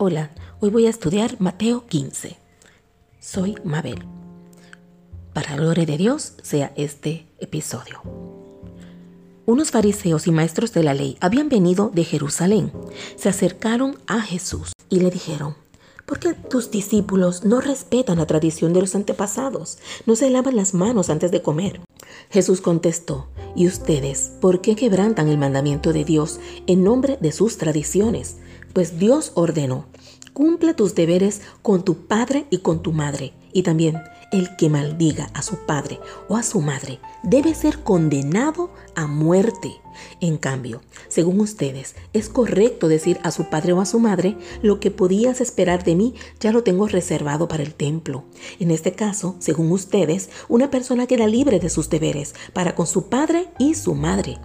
Hola, hoy voy a estudiar Mateo 15. Soy Mabel. Para la gloria de Dios sea este episodio. Unos fariseos y maestros de la ley habían venido de Jerusalén. Se acercaron a Jesús y le dijeron, ¿por qué tus discípulos no respetan la tradición de los antepasados? No se lavan las manos antes de comer. Jesús contestó, ¿y ustedes por qué quebrantan el mandamiento de Dios en nombre de sus tradiciones? Pues Dios ordenó, cumple tus deberes con tu padre y con tu madre. Y también el que maldiga a su padre o a su madre debe ser condenado a muerte. En cambio, según ustedes, es correcto decir a su padre o a su madre, lo que podías esperar de mí ya lo tengo reservado para el templo. En este caso, según ustedes, una persona queda libre de sus deberes para con su padre y su madre.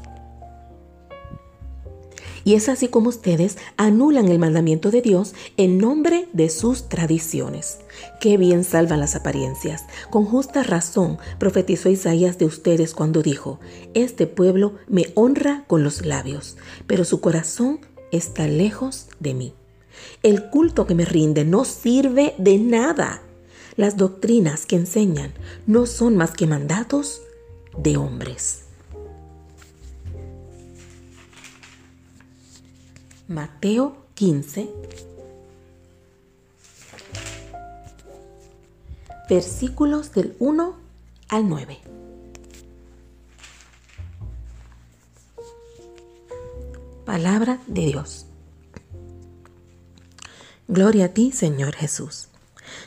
Y es así como ustedes anulan el mandamiento de Dios en nombre de sus tradiciones. Qué bien salvan las apariencias. Con justa razón profetizó Isaías de ustedes cuando dijo, Este pueblo me honra con los labios, pero su corazón está lejos de mí. El culto que me rinde no sirve de nada. Las doctrinas que enseñan no son más que mandatos de hombres. Mateo 15, versículos del 1 al 9. Palabra de Dios. Gloria a ti, Señor Jesús.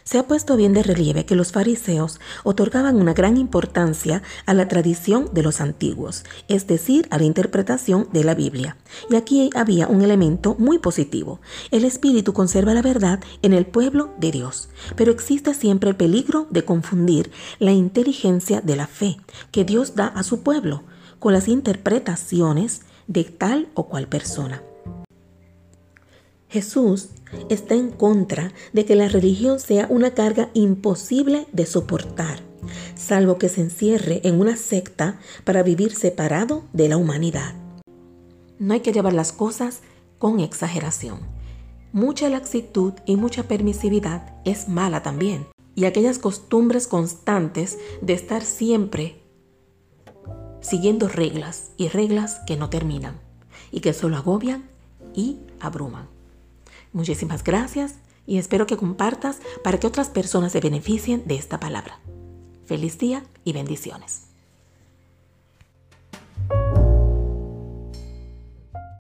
Se ha puesto bien de relieve que los fariseos otorgaban una gran importancia a la tradición de los antiguos, es decir, a la interpretación de la Biblia. Y aquí había un elemento muy positivo. El Espíritu conserva la verdad en el pueblo de Dios, pero existe siempre el peligro de confundir la inteligencia de la fe que Dios da a su pueblo con las interpretaciones de tal o cual persona. Jesús está en contra de que la religión sea una carga imposible de soportar, salvo que se encierre en una secta para vivir separado de la humanidad. No hay que llevar las cosas con exageración. Mucha laxitud y mucha permisividad es mala también. Y aquellas costumbres constantes de estar siempre siguiendo reglas y reglas que no terminan y que solo agobian y abruman. Muchísimas gracias y espero que compartas para que otras personas se beneficien de esta palabra. Feliz día y bendiciones.